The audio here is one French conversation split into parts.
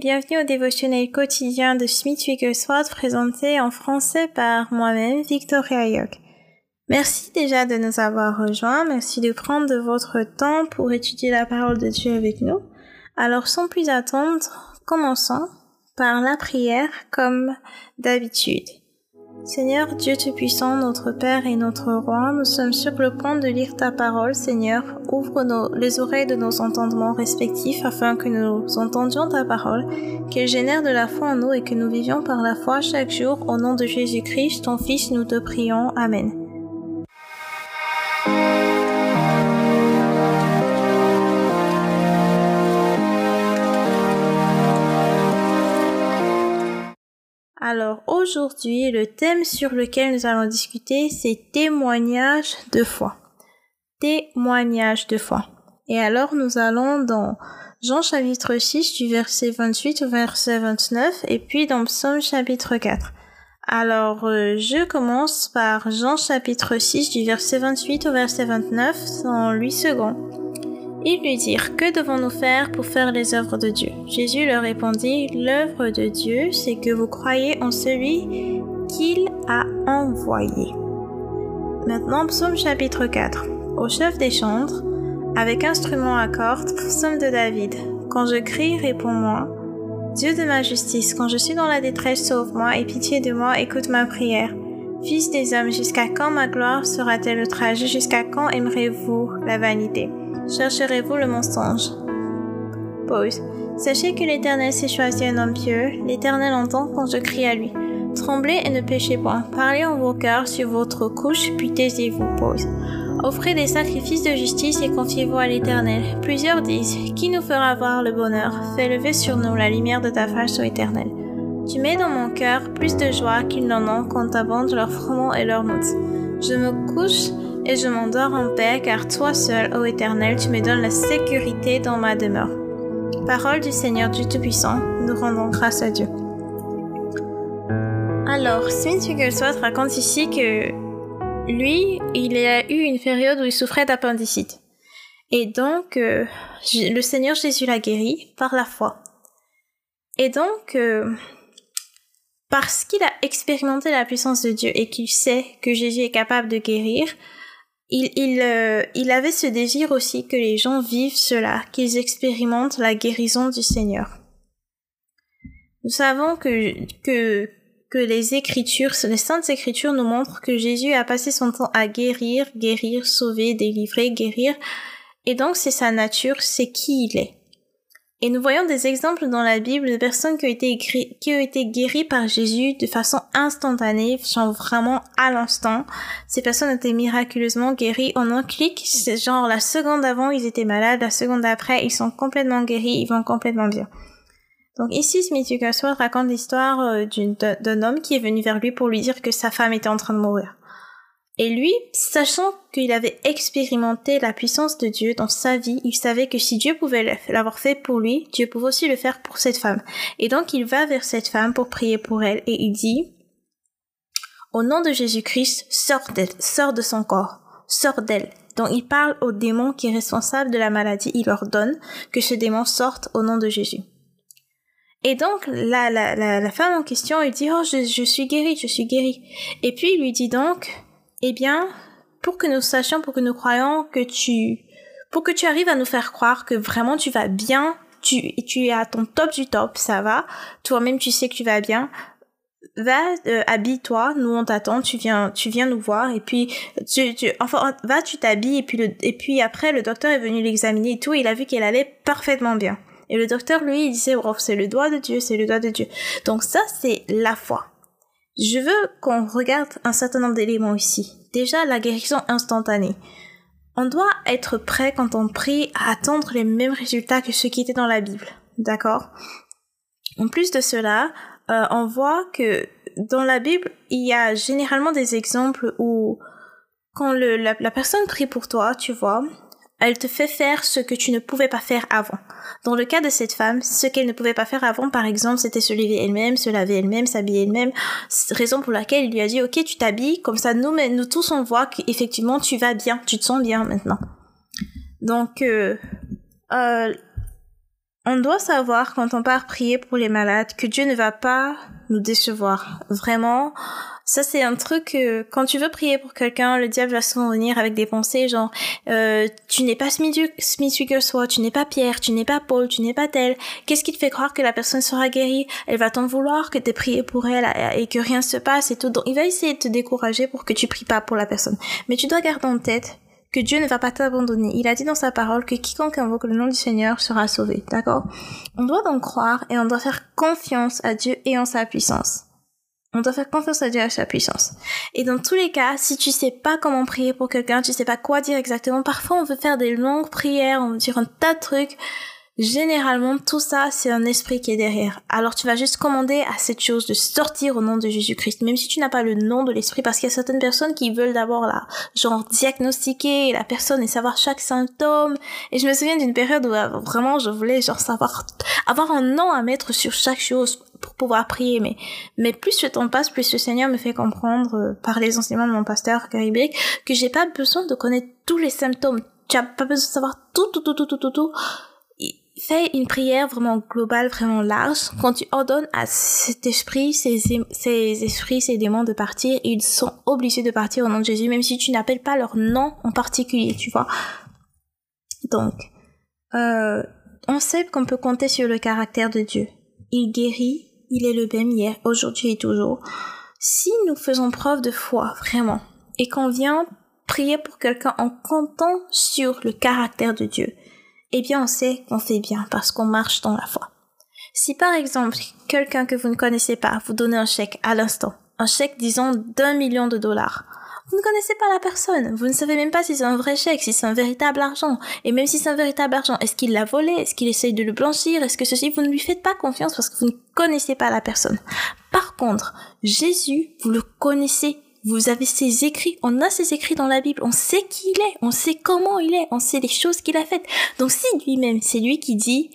Bienvenue au dévotionnel quotidien de Smith Wigglesworth présenté en français par moi-même, Victoria York. Merci déjà de nous avoir rejoints, merci de prendre de votre temps pour étudier la parole de Dieu avec nous. Alors sans plus attendre, commençons par la prière comme d'habitude. Seigneur Dieu Tout-Puissant, notre Père et notre Roi, nous sommes sur le point de lire ta parole, Seigneur. Ouvre nos, les oreilles de nos entendements respectifs afin que nous entendions ta parole, qu'elle génère de la foi en nous et que nous vivions par la foi chaque jour. Au nom de Jésus-Christ, ton Fils, nous te prions. Amen. Alors aujourd'hui, le thème sur lequel nous allons discuter, c'est témoignage de foi. Témoignage de foi. Et alors nous allons dans Jean chapitre 6 du verset 28 au verset 29 et puis dans Psaume chapitre 4. Alors euh, je commence par Jean chapitre 6 du verset 28 au verset 29 en 8 secondes. Lui dirent, Que devons-nous faire pour faire les œuvres de Dieu? Jésus leur répondit, L'œuvre de Dieu, c'est que vous croyez en celui qu'il a envoyé. Maintenant, psaume chapitre 4. Au chef des chantres, avec instrument à cordes, psaume de David. Quand je crie, réponds-moi. Dieu de ma justice, quand je suis dans la détresse, sauve-moi et pitié de moi, écoute ma prière. Fils des hommes, jusqu'à quand ma gloire sera-t-elle outragée Jusqu'à quand aimerez-vous la vanité? Chercherez-vous le mensonge? Pause. Sachez que l'Éternel s'est choisi un homme pieux. L'Éternel entend quand je crie à lui. Tremblez et ne péchez point. Parlez en vos cœurs sur votre couche, puis taisez-vous. Pause. Offrez des sacrifices de justice et confiez-vous à l'Éternel. Plusieurs disent, Qui nous fera voir le bonheur? Fais lever sur nous la lumière de ta face, ô Éternel. Tu mets dans mon cœur plus de joie qu'ils n'en ont quand abondent leurs froment et leurs notes. Je me couche et je m'endors en paix, car toi seul, ô Éternel, tu me donnes la sécurité dans ma demeure. Parole du Seigneur Dieu Tout-Puissant, nous rendons grâce à Dieu. Alors, Smith Wigglesworth raconte ici que lui, il a eu une période où il souffrait d'appendicite. Et donc, euh, le Seigneur Jésus l'a guéri par la foi. Et donc, euh, parce qu'il a expérimenté la puissance de Dieu et qu'il sait que Jésus est capable de guérir, il, il, euh, il avait ce désir aussi que les gens vivent cela, qu'ils expérimentent la guérison du Seigneur. Nous savons que, que, que les Écritures, les Saintes Écritures nous montrent que Jésus a passé son temps à guérir, guérir, sauver, délivrer, guérir, et donc c'est sa nature, c'est qui il est. Et nous voyons des exemples dans la Bible de personnes qui ont été, guéries par Jésus de façon instantanée, genre vraiment à l'instant. Ces personnes ont été miraculeusement guéries en un clic. C'est genre la seconde avant, ils étaient malades, la seconde après, ils sont complètement guéris, ils vont complètement bien. Donc ici, Smith Wigglesworth raconte l'histoire euh, d'un homme qui est venu vers lui pour lui dire que sa femme était en train de mourir. Et lui, sachant qu'il avait expérimenté la puissance de Dieu dans sa vie, il savait que si Dieu pouvait l'avoir fait pour lui, Dieu pouvait aussi le faire pour cette femme. Et donc il va vers cette femme pour prier pour elle et il dit, au nom de Jésus-Christ, sors d'elle, sors de son corps, sors d'elle. Donc il parle au démon qui est responsable de la maladie, il ordonne que ce démon sorte au nom de Jésus. Et donc, la, la, la, femme en question, il dit, oh, je, je suis guérie, je suis guérie. Et puis, il lui dit donc, eh bien, pour que nous sachions, pour que nous croyons que tu, pour que tu arrives à nous faire croire que vraiment tu vas bien, tu, tu es à ton top du top, ça va, toi-même tu sais que tu vas bien, va, euh, habille-toi, nous on t'attend, tu viens, tu viens nous voir. Et puis tu, tu enfin va, tu t'habilles. Et puis le, et puis après le docteur est venu l'examiner et tout, il a vu qu'elle allait parfaitement bien. Et le docteur lui il disait oh c'est le doigt de Dieu, c'est le doigt de Dieu. Donc ça c'est la foi. Je veux qu'on regarde un certain nombre d'éléments ici. Déjà, la guérison instantanée. On doit être prêt quand on prie à attendre les mêmes résultats que ceux qui étaient dans la Bible. D'accord? En plus de cela, euh, on voit que dans la Bible, il y a généralement des exemples où quand la personne prie pour toi, tu vois, elle te fait faire ce que tu ne pouvais pas faire avant. Dans le cas de cette femme, ce qu'elle ne pouvait pas faire avant, par exemple, c'était se lever elle-même, se laver elle-même, s'habiller elle-même. Raison pour laquelle il lui a dit, ok, tu t'habilles, comme ça, nous, nous tous, on voit qu'effectivement, tu vas bien, tu te sens bien maintenant. Donc, euh, euh, on doit savoir quand on part prier pour les malades que Dieu ne va pas nous décevoir. Vraiment, ça c'est un truc que quand tu veux prier pour quelqu'un, le diable va souvent venir avec des pensées genre euh, tu n'es pas Smith soit tu n'es pas Pierre, tu n'es pas Paul, tu n'es pas tel. Qu'est-ce qui te fait croire que la personne sera guérie? Elle va t'en vouloir que tu prié pour elle et que rien se passe et tout. Donc il va essayer de te décourager pour que tu pries pas pour la personne. Mais tu dois garder en tête que Dieu ne va pas t'abandonner. Il a dit dans sa parole que quiconque invoque le nom du Seigneur sera sauvé. D'accord? On doit donc croire et on doit faire confiance à Dieu et en sa puissance. On doit faire confiance à Dieu et à sa puissance. Et dans tous les cas, si tu sais pas comment prier pour quelqu'un, tu sais pas quoi dire exactement, parfois on veut faire des longues prières, on veut dire un tas de trucs, Généralement, tout ça, c'est un esprit qui est derrière. Alors tu vas juste commander à cette chose de sortir au nom de Jésus-Christ, même si tu n'as pas le nom de l'esprit, parce qu'il y a certaines personnes qui veulent d'abord là, genre diagnostiquer la personne et savoir chaque symptôme. Et je me souviens d'une période où euh, vraiment je voulais genre savoir, avoir un nom à mettre sur chaque chose pour pouvoir prier. Mais, mais plus le temps passe, plus le Seigneur me fait comprendre euh, par les enseignements de mon pasteur caribique que j'ai pas besoin de connaître tous les symptômes. Tu as pas besoin de savoir tout, tout, tout, tout, tout, tout, tout fais une prière vraiment globale, vraiment large. Quand tu ordonnes à cet esprit, ces, esprits, ces démons de partir, ils sont obligés de partir au nom de Jésus, même si tu n'appelles pas leur nom en particulier, tu vois. Donc, euh, on sait qu'on peut compter sur le caractère de Dieu. Il guérit, il est le même hier, aujourd'hui et toujours. Si nous faisons preuve de foi, vraiment, et qu'on vient prier pour quelqu'un en comptant sur le caractère de Dieu, eh bien on sait qu'on fait bien parce qu'on marche dans la foi. Si par exemple quelqu'un que vous ne connaissez pas vous donne un chèque à l'instant, un chèque disons d'un million de dollars, vous ne connaissez pas la personne, vous ne savez même pas si c'est un vrai chèque, si c'est un véritable argent, et même si c'est un véritable argent, est-ce qu'il l'a volé, est-ce qu'il essaye de le blanchir, est-ce que ceci, vous ne lui faites pas confiance parce que vous ne connaissez pas la personne. Par contre, Jésus, vous le connaissez vous avez ses écrits, on a ses écrits dans la Bible, on sait qui il est, on sait comment il est, on sait les choses qu'il a faites. Donc si lui-même, c'est lui qui dit,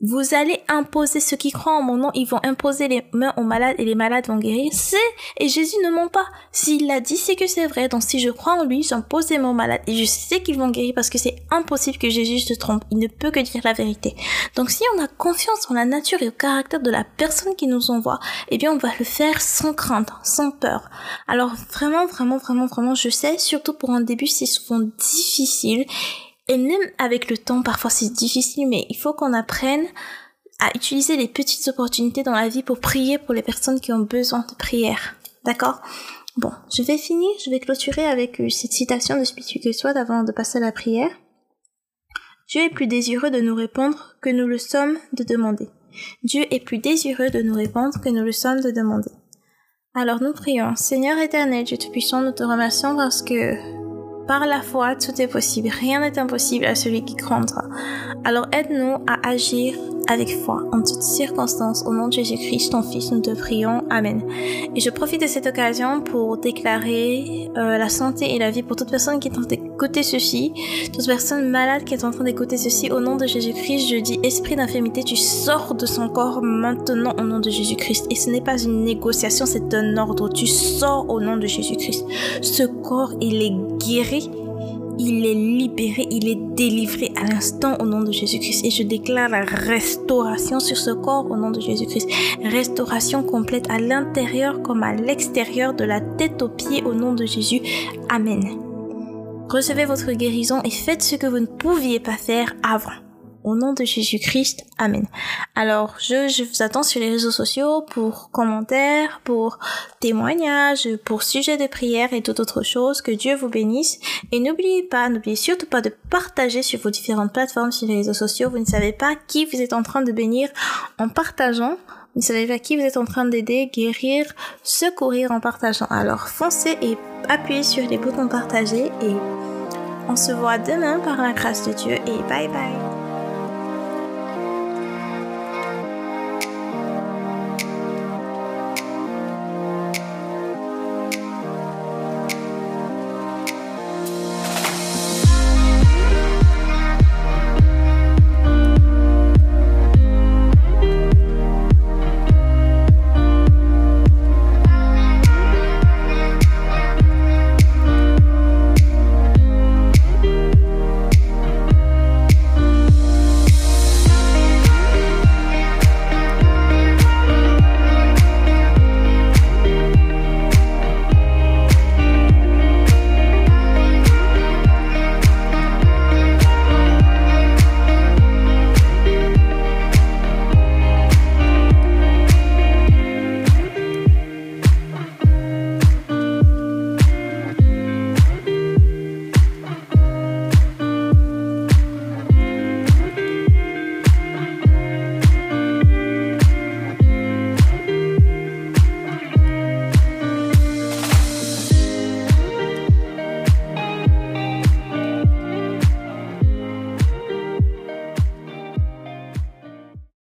vous allez imposer ceux qui croient en mon nom, ils vont imposer les mains aux malades et les malades vont guérir. C'est, et Jésus ne ment pas. S'il l'a dit, c'est que c'est vrai. Donc si je crois en lui, j'impose les mains aux malades et je sais qu'ils vont guérir parce que c'est impossible que Jésus se trompe. Il ne peut que dire la vérité. Donc si on a confiance en la nature et au caractère de la personne qui nous envoie, eh bien on va le faire sans crainte, sans peur. Alors vraiment, vraiment, vraiment, vraiment, je sais, surtout pour un début, c'est souvent difficile et même avec le temps, parfois c'est difficile, mais il faut qu'on apprenne à utiliser les petites opportunités dans la vie pour prier pour les personnes qui ont besoin de prière. D'accord? Bon, je vais finir, je vais clôturer avec euh, cette citation de Spirituel avant de passer à la prière. Dieu est plus désireux de nous répondre que nous le sommes de demander. Dieu est plus désireux de nous répondre que nous le sommes de demander. Alors nous prions. Seigneur éternel, Dieu Tout-Puissant, nous te remercions parce que par la foi, tout est possible. Rien n'est impossible à celui qui croira. Alors aide-nous à agir avec foi en toutes circonstances. Au nom de Jésus-Christ, ton Fils, nous te prions. Amen. Et je profite de cette occasion pour déclarer euh, la santé et la vie pour toute personne qui est en train d'écouter ceci, toute personne malade qui est en train d'écouter ceci. Au nom de Jésus-Christ, je dis esprit d'infirmité, tu sors de son corps maintenant au nom de Jésus-Christ. Et ce n'est pas une négociation, c'est un ordre. Tu sors au nom de Jésus-Christ. Ce corps, il est guéri, il est libéré, il est délivré à l'instant au nom de Jésus-Christ. Et je déclare la restauration sur ce corps au nom de Jésus-Christ. Restauration complète à l'intérieur comme à l'extérieur, de la tête aux pieds au nom de Jésus. Amen. Recevez votre guérison et faites ce que vous ne pouviez pas faire avant. Au nom de Jésus-Christ, Amen. Alors, je, je vous attends sur les réseaux sociaux pour commentaires, pour témoignages, pour sujets de prière et toute autre chose. Que Dieu vous bénisse. Et n'oubliez pas, n'oubliez surtout pas de partager sur vos différentes plateformes sur les réseaux sociaux. Vous ne savez pas qui vous êtes en train de bénir en partageant. Vous ne savez pas qui vous êtes en train d'aider, guérir, secourir en partageant. Alors, foncez et appuyez sur les boutons partager et on se voit demain par la grâce de Dieu et bye bye.